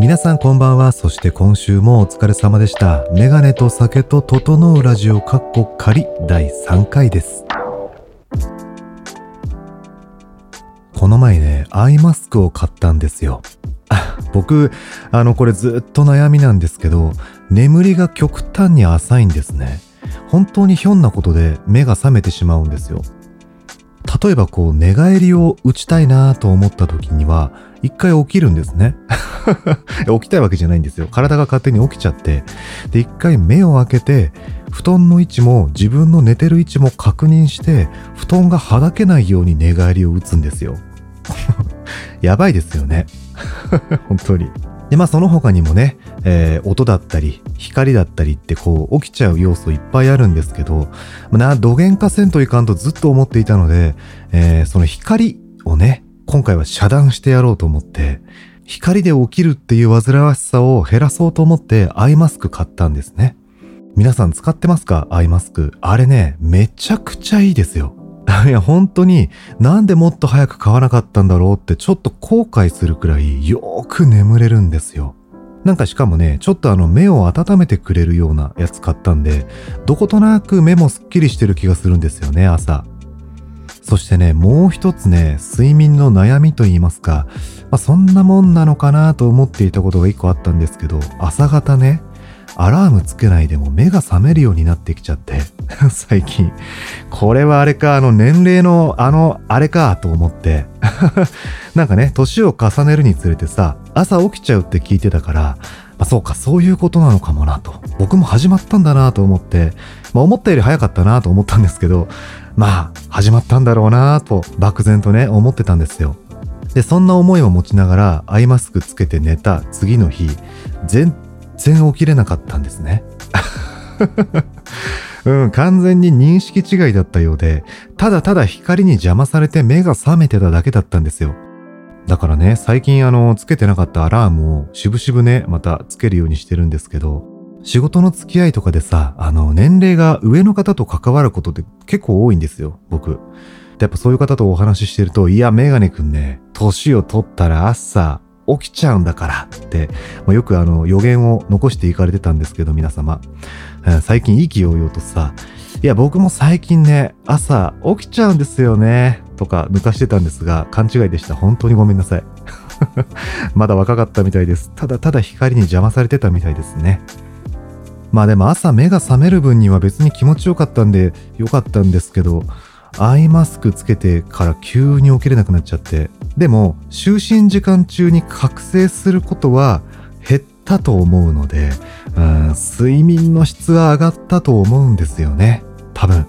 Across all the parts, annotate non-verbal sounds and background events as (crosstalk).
皆さんこんばんは。そして今週もお疲れ様でした。メガネと酒と整うラジオカッコ仮第3回です。この前ね、アイマスクを買ったんですよ。あ僕、あの、これずっと悩みなんですけど、眠りが極端に浅いんですね。本当にひょんなことで目が覚めてしまうんですよ。例えばこう寝返りを打ちたいなと思った時には一回起きるんですね。(laughs) 起きたいわけじゃないんですよ。体が勝手に起きちゃって。で、一回目を開けて布団の位置も自分の寝てる位置も確認して布団がはだけないように寝返りを打つんですよ。(laughs) やばいですよね。(laughs) 本当に。で、まあその他にもね、えー音だったり、光だったりってこう起きちゃう要素いっぱいあるんですけど、まあな、どげんかせんといかんとずっと思っていたので、えーその光をね、今回は遮断してやろうと思って、光で起きるっていう煩わしさを減らそうと思ってアイマスク買ったんですね。皆さん使ってますか？アイマスク。あれね、めちゃくちゃいいですよ。いや、本当になんでもっと早く買わなかったんだろうってちょっと後悔するくらいよーく眠れるんですよ。なんかしかもね、ちょっとあの目を温めてくれるようなやつ買ったんで、どことなく目もすっきりしてる気がするんですよね、朝。そしてね、もう一つね、睡眠の悩みと言いますか、まあ、そんなもんなのかなと思っていたことが一個あったんですけど、朝方ね、アラームつけないでも目が覚めるようになってきちゃって、(laughs) 最近。これはあれか、あの年齢のあのあれかと思って。(laughs) なんかね、年を重ねるにつれてさ、朝起きちゃうって聞いてたから、まあ、そうか、そういうことなのかもなと。僕も始まったんだなと思って、まあ思ったより早かったなと思ったんですけど、まあ始まったんだろうなと漠然とね、思ってたんですよ。で、そんな思いを持ちながらアイマスクつけて寝た次の日、全然起きれなかったんですね。(laughs) うん、完全に認識違いだったようで、ただただ光に邪魔されて目が覚めてただけだったんですよ。だからね、最近あの、つけてなかったアラームをしぶしぶね、またつけるようにしてるんですけど、仕事の付き合いとかでさ、あの、年齢が上の方と関わることって結構多いんですよ、僕。やっぱそういう方とお話ししてると、いや、メガネくんね、年を取ったら朝起きちゃうんだからって、まあ、よくあの予言を残していかれてたんですけど、皆様。最近意気揚々とさ、いや、僕も最近ね、朝起きちゃうんですよね、とか抜かしてたんですが、勘違いでした。本当にごめんなさい。(laughs) まだ若かったみたいです。ただただ光に邪魔されてたみたいですね。まあでも朝目が覚める分には別に気持ちよかったんでよかったんですけど、アイマスクつけてから急に起きれなくなっちゃって。でも、就寝時間中に覚醒することは減ったと思うので、うん、睡眠の質は上がったと思うんですよね。多分。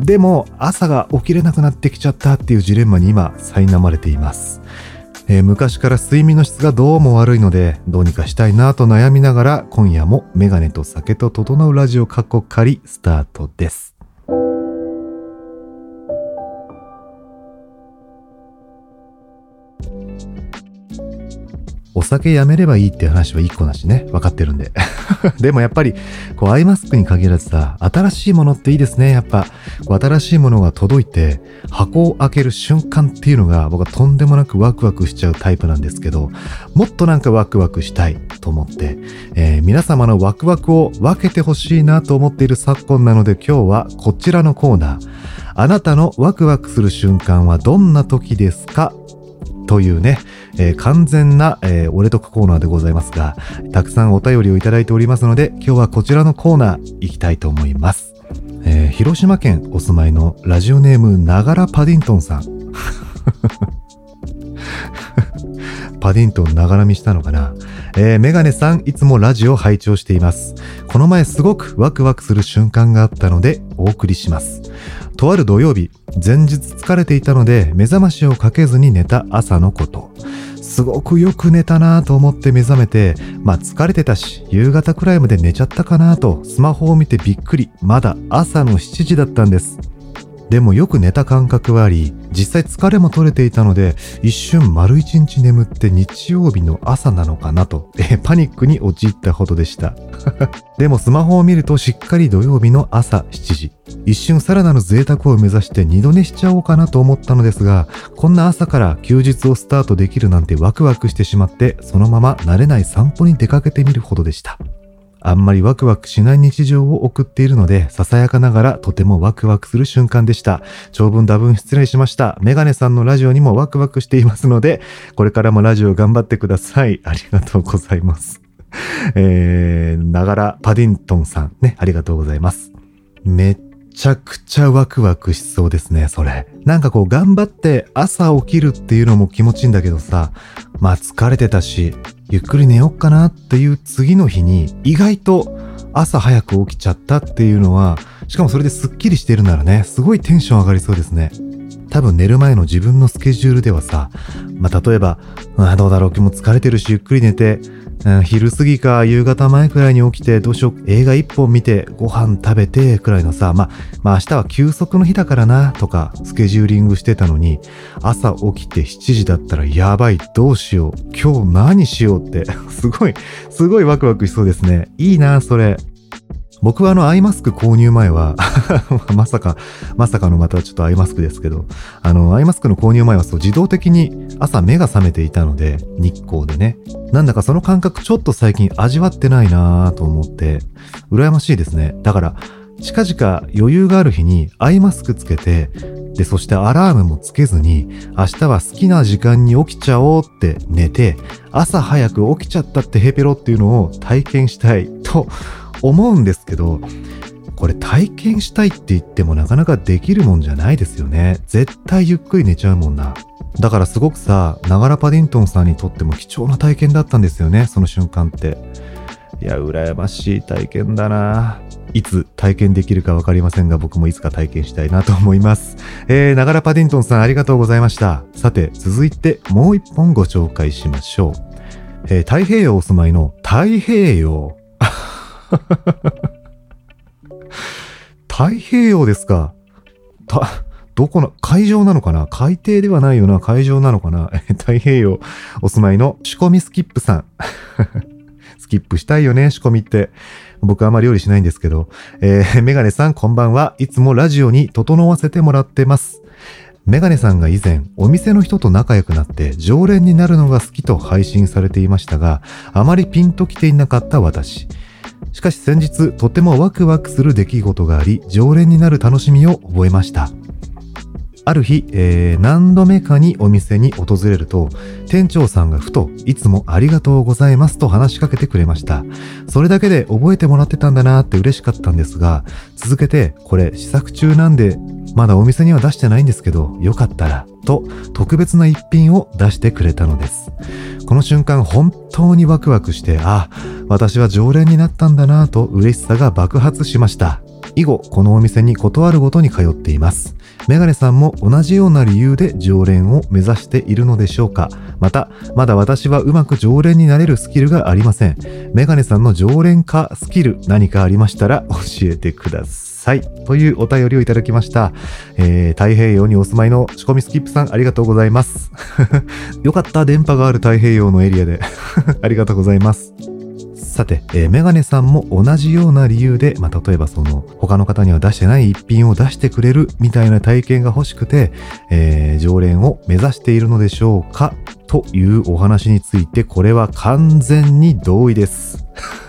でも、朝が起きれなくなってきちゃったっていうジレンマに今、苛まれています。えー昔から睡眠の質がどうも悪いので、どうにかしたいなと悩みながら、今夜もメガネと酒と整うラジオカッコ仮スタートです。酒やめればいいって話は一個なしね。分かってるんで。(laughs) でもやっぱり、こうアイマスクに限らずさ、新しいものっていいですね。やっぱ、こう新しいものが届いて、箱を開ける瞬間っていうのが僕はとんでもなくワクワクしちゃうタイプなんですけど、もっとなんかワクワクしたいと思って、えー皆様のワクワクを分けてほしいなと思っている昨今なので今日はこちらのコーナー。あなたのワクワクする瞬間はどんな時ですかというね、えー完全な、えー俺得コーナーでございますが、たくさんお便りをいただいておりますので、今日はこちらのコーナー行きたいと思います。えー広島県お住まいのラジオネームながらパディントンさん。(laughs) パディントンながら見したのかなえーメガネさん、いつもラジオ拝聴しています。この前すごくワクワクする瞬間があったのでお送りします。とある土曜日、前日疲れていたので目覚ましをかけずに寝た朝のこと。すごくよく寝たなぁと思って目覚めて、まあ疲れてたし、夕方くらいまで寝ちゃったかなぁとスマホを見てびっくり、まだ朝の7時だったんです。でもよく寝た感覚はあり、実際疲れも取れていたので、一瞬丸一日眠って日曜日の朝なのかなと、パニックに陥ったほどでした。(laughs) でもスマホを見るとしっかり土曜日の朝7時。一瞬さらなる贅沢を目指して二度寝しちゃおうかなと思ったのですが、こんな朝から休日をスタートできるなんてワクワクしてしまって、そのまま慣れない散歩に出かけてみるほどでした。あんまりワクワクしない日常を送っているので、ささやかながらとてもワクワクする瞬間でした。長文多文失礼しました。メガネさんのラジオにもワクワクしていますので、これからもラジオ頑張ってください。ありがとうございます。えー、ながらパディントンさんね、ありがとうございます。めっちゃくちゃワクワクしそうですね、それ。なんかこう頑張って朝起きるっていうのも気持ちいいんだけどさ、まあ疲れてたし、ゆっくり寝よっかなっていう次の日に意外と朝早く起きちゃったっていうのは、しかもそれですっきりしてるならね、すごいテンション上がりそうですね。多分寝る前の自分のスケジュールではさ、まあ、例えば、あどうだろう、今日も疲れてるし、ゆっくり寝て、昼過ぎか夕方前くらいに起きてどうしよう映画一本見てご飯食べてくらいのさまあまあ明日は休息の日だからなとかスケジューリングしてたのに朝起きて7時だったらやばいどうしよう今日何しようって (laughs) すごいすごいワクワクしそうですね。いいなそれ。僕はあのアイマスク購入前は (laughs) まさか、まさかのまたちょっとアイマスクですけど、あの、アイマスクの購入前はそう自動的に朝目が覚めていたので、日光でね。なんだかその感覚ちょっと最近味わってないなぁと思って、羨ましいですね。だから、近々余裕がある日にアイマスクつけて、で、そしてアラームもつけずに、明日は好きな時間に起きちゃおうって寝て、朝早く起きちゃったってヘペロっていうのを体験したいと思うんですけど、これ体験したいって言ってもなかなかできるもんじゃないですよね。絶対ゆっくり寝ちゃうもんな。だからすごくさ、ながらパディントンさんにとっても貴重な体験だったんですよね、その瞬間って。いや、羨ましい体験だないつ体験できるかわかりませんが、僕もいつか体験したいなと思います。えー、ながらパディントンさんありがとうございました。さて、続いてもう一本ご紹介しましょう。えー、太平洋お住まいの太平洋。(laughs) 太平洋ですか？た、どこの、海上なのかな？海底ではないよな、海上なのかな？(laughs) 太平洋お住まいの仕込みスキップさん。(laughs) スキップしたいよね、仕込みって。僕あんまり料理しないんですけど。えー、メガネさんこんばんは。いつもラジオに整わせてもらってます。メガネさんが以前、お店の人と仲良くなって常連になるのが好きと配信されていましたが、あまりピンときていなかった私。しかし先日、とてもワクワクする出来事があり、常連になる楽しみを覚えました。ある日、えー、何度目かにお店に訪れると、店長さんがふと、いつもありがとうございますと話しかけてくれました。それだけで覚えてもらってたんだなって嬉しかったんですが、続けて、これ試作中なんで、まだお店には出してないんですけど、よかったら、と特別な一品を出してくれたのです。この瞬間本当にワクワクして、あ、私は常連になったんだなぁと嬉しさが爆発しました。以後、このお店に断るごとに通っています。メガネさんも同じような理由で常連を目指しているのでしょうかまた、まだ私はうまく常連になれるスキルがありません。メガネさんの常連化スキル何かありましたら教えてください。というお便りをいただきました。えー、太平洋にお住まいの仕込みスキップさんありがとうございます。(laughs) よかった、電波がある太平洋のエリアで。(laughs) ありがとうございます。さて、えー、メガネさんも同じような理由で、まあ、例えばその、他の方には出してない一品を出してくれるみたいな体験が欲しくて、えー、常連を目指しているのでしょうかというお話について、これは完全に同意です。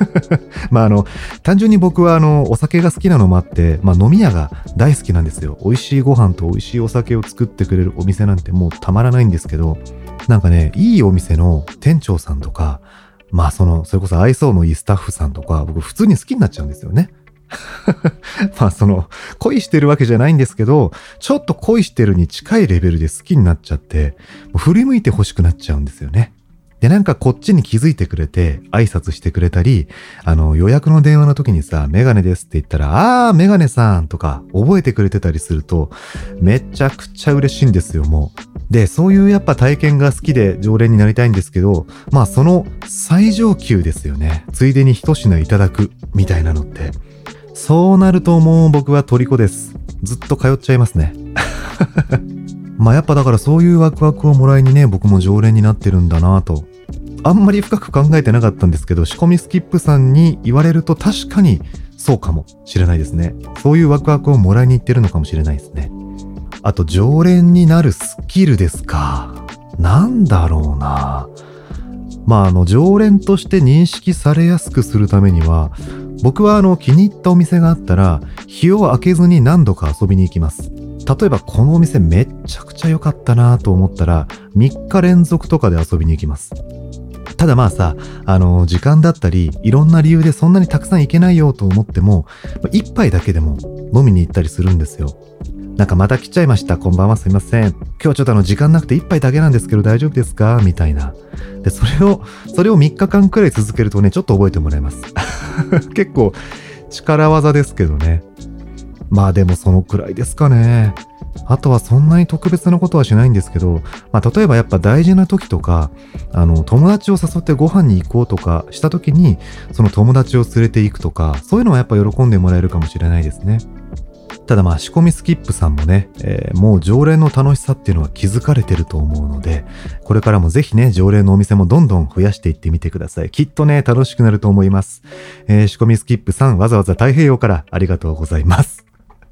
(laughs) まああの、単純に僕はあの、お酒が好きなのもあって、まあ飲み屋が大好きなんですよ。美味しいご飯と美味しいお酒を作ってくれるお店なんてもうたまらないんですけど、なんかね、いいお店の店長さんとか、まあその、それこそ愛想のいいスタッフさんとか、僕普通に好きになっちゃうんですよね。(laughs) まあその、恋してるわけじゃないんですけど、ちょっと恋してるに近いレベルで好きになっちゃって、振り向いて欲しくなっちゃうんですよね。で、なんかこっちに気づいてくれて、挨拶してくれたり、あの、予約の電話の時にさ、メガネですって言ったら、あー、メガネさんとか覚えてくれてたりすると、めちゃくちゃ嬉しいんですよ、もう。で、そういうやっぱ体験が好きで常連になりたいんですけど、まあその最上級ですよね。ついでに一品いただくみたいなのって。そうなるともう僕は虜です。ずっと通っちゃいますね。(laughs) まあやっぱだからそういうワクワクをもらいにね、僕も常連になってるんだなと。あんまり深く考えてなかったんですけど、仕込みスキップさんに言われると確かにそうかもしれないですね。そういうワクワクをもらいに行ってるのかもしれないですね。あと、常連になるスキルですか。なんだろうな。まあ、あの、常連として認識されやすくするためには、僕はあの、気に入ったお店があったら、日を空けずに何度か遊びに行きます。例えばこのお店めっちゃくちゃ良かったなと思ったら3日連続とかで遊びに行きます。ただまあさ、あの、時間だったり、いろんな理由でそんなにたくさん行けないよと思っても、一杯だけでも飲みに行ったりするんですよ。なんかまた来ちゃいました。こんばんはすいません。今日ちょっとあの時間なくて一杯だけなんですけど大丈夫ですか？みたいな。で、それを、それを3日間くらい続けるとね、ちょっと覚えてもらえます。(laughs) 結構力技ですけどね。まあでもそのくらいですかね。あとはそんなに特別なことはしないんですけど、まあ例えばやっぱ大事な時とか、あの友達を誘ってご飯に行こうとかした時に、その友達を連れて行くとか、そういうのはやっぱ喜んでもらえるかもしれないですね。ただまあ仕込みスキップさんもね、えー、もう常連の楽しさっていうのは気づかれてると思うので、これからもぜひね、常連のお店もどんどん増やしていってみてください。きっとね、楽しくなると思います。えー、仕込みスキップさん、わざわざ太平洋からありがとうございます。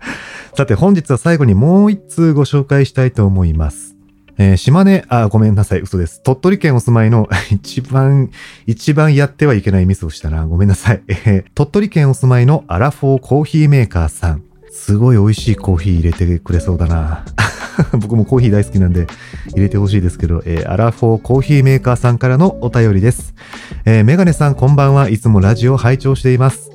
(laughs) さて本日は最後にもう一通ご紹介したいと思います。えー、島根、あ、ごめんなさい、嘘です。鳥取県お住まいの (laughs) 一番、一番やってはいけないミスをしたな。ごめんなさい。えー、鳥取県お住まいのアラフォーコーヒーメーカーさん。すごい美味しいコーヒー入れてくれそうだな。(laughs) 僕もコーヒー大好きなんで入れてほしいですけど、えー、アラフォーコーヒーメーカーさんからのお便りです。えー、メガネさんこんばんはいつもラジオ拝聴しています。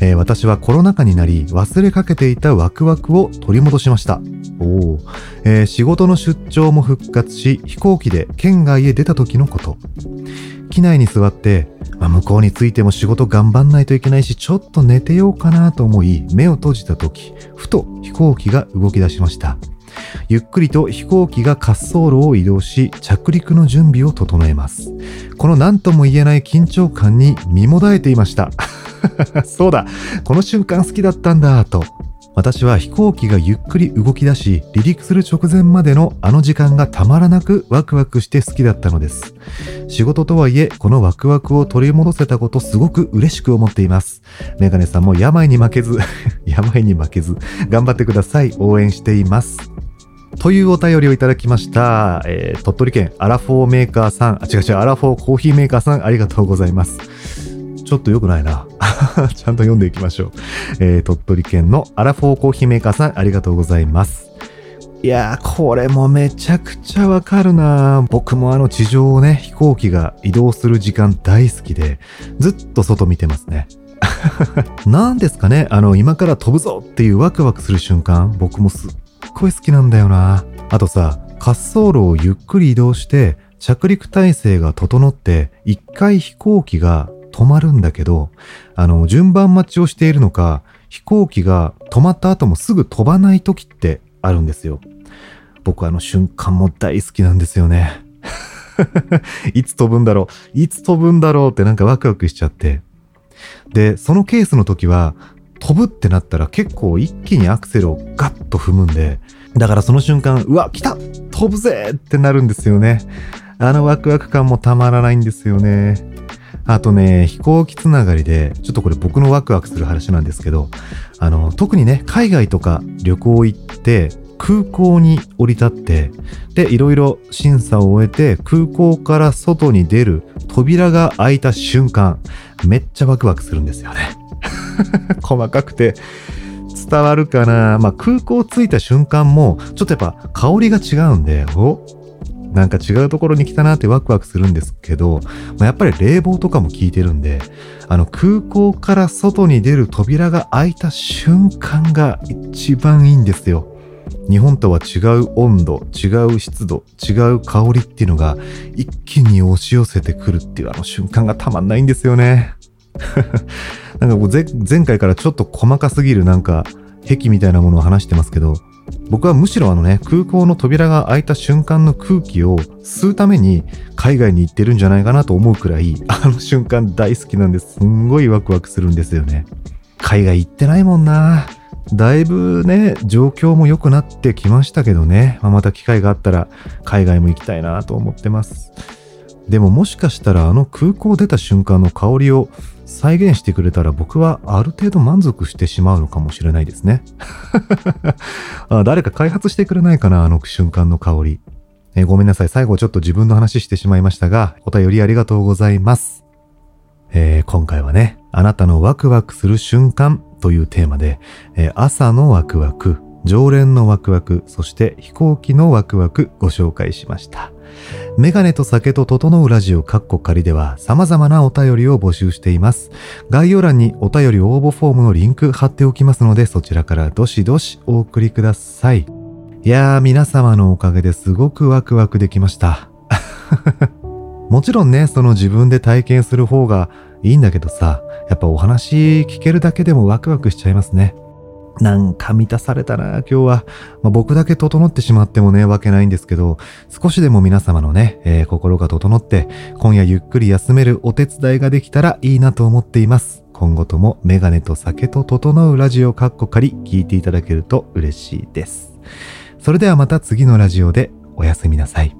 えー、私はコロナ禍になり忘れかけていたワクワクを取り戻しました。おえー、仕事の出張も復活し飛行機で県外へ出た時のこと。機内に座って、まあ、向こうに着いても仕事頑張んないといけないし、ちょっと寝てようかなと思い、目を閉じた時、ふと飛行機が動き出しました。ゆっくりと飛行機が滑走路を移動し、着陸の準備を整えます。この何とも言えない緊張感に身もだえていました。(laughs) そうだ、この瞬間好きだったんだ、と。私は飛行機がゆっくり動き出し、離陸する直前までのあの時間がたまらなくワクワクして好きだったのです。仕事とはいえ、このワクワクを取り戻せたことすごく嬉しく思っています。メガネさんも病に負けず (laughs) 病に負けず、頑張ってください。応援しています。というお便りをいただきました。えー、鳥取県アラフォーメーカーさん、あ、違う違う、アラフォーコーヒーメーカーさん、ありがとうございます。ちょっと良くないな。(laughs) ちゃんと読んでいきましょう。えー、鳥取県のアラフォーコーヒーメーカーさん、ありがとうございます。いやー、これもめちゃくちゃわかるな僕もあの地上をね、飛行機が移動する時間大好きで、ずっと外見てますね。(laughs) 何ですかねあの、今から飛ぶぞっていうワクワクする瞬間、僕もすっごい好きなんだよなあとさ、滑走路をゆっくり移動して、着陸体制が整って、一回飛行機が止まるんだけど、あの、順番待ちをしているのか、飛行機が止まった後もすぐ飛ばない時ってあるんですよ。僕あの瞬間も大好きなんですよね。(laughs) いつ飛ぶんだろういつ飛ぶんだろうってなんかワクワクしちゃって。で、そのケースの時は、飛ぶってなったら結構一気にアクセルをガッと踏むんで、だからその瞬間、うわ、来た飛ぶぜってなるんですよね。あのワクワク感もたまらないんですよね。あとね、飛行機つながりで、ちょっとこれ僕のワクワクする話なんですけど、あの、特にね、海外とか旅行行って、空港に降り立って、で、いろいろ審査を終えて、空港から外に出る扉が開いた瞬間、めっちゃワクワクするんですよね。(laughs) 細かくて、伝わるかなまあ、空港着いた瞬間も、ちょっとやっぱ香りが違うんで、おなんか違うところに来たなってワクワクするんですけど、まあ、やっぱり冷房とかも効いてるんで、あの空港から外に出る扉が開いた瞬間が一番いいんですよ。日本とは違う温度、違う湿度、違う香りっていうのが一気に押し寄せてくるっていうあの瞬間がたまんないんですよね。(laughs) なんかこう前回からちょっと細かすぎるなんか壁みたいなものを話してますけど、僕はむしろあのね、空港の扉が開いた瞬間の空気を吸うために海外に行ってるんじゃないかなと思うくらい、あの瞬間大好きなんです。んごいワクワクするんですよね。海外行ってないもんなだいぶね、状況も良くなってきましたけどね、まあ、また機会があったら海外も行きたいなと思ってます。でももしかしたらあの空港出た瞬間の香りを再現してくれたら僕はある程度満足してしまうのかもしれないですね。(laughs) あ誰か開発してくれないかなあの瞬間の香り。えごめんなさい。最後ちょっと自分の話してしまいましたが、お便りありがとうございます。えー、今回はね、あなたのワクワクする瞬間というテーマで、えー、朝のワクワク、常連のワクワク、そして飛行機のワクワクご紹介しました。メガネと酒と整うラジオカッコ仮では様々なお便りを募集しています。概要欄にお便り応募フォームのリンク貼っておきますのでそちらからどしどしお送りください。いやー皆様のおかげですごくワクワクできました。(laughs) もちろんね、その自分で体験する方がいいんだけどさ、やっぱお話聞けるだけでもワクワクしちゃいますね。なんか満たされたな、今日は。まあ、僕だけ整ってしまってもね、わけないんですけど、少しでも皆様のね、えー、心が整って、今夜ゆっくり休めるお手伝いができたらいいなと思っています。今後ともメガネと酒と整うラジオカッコ仮聞いていただけると嬉しいです。それではまた次のラジオでおやすみなさい。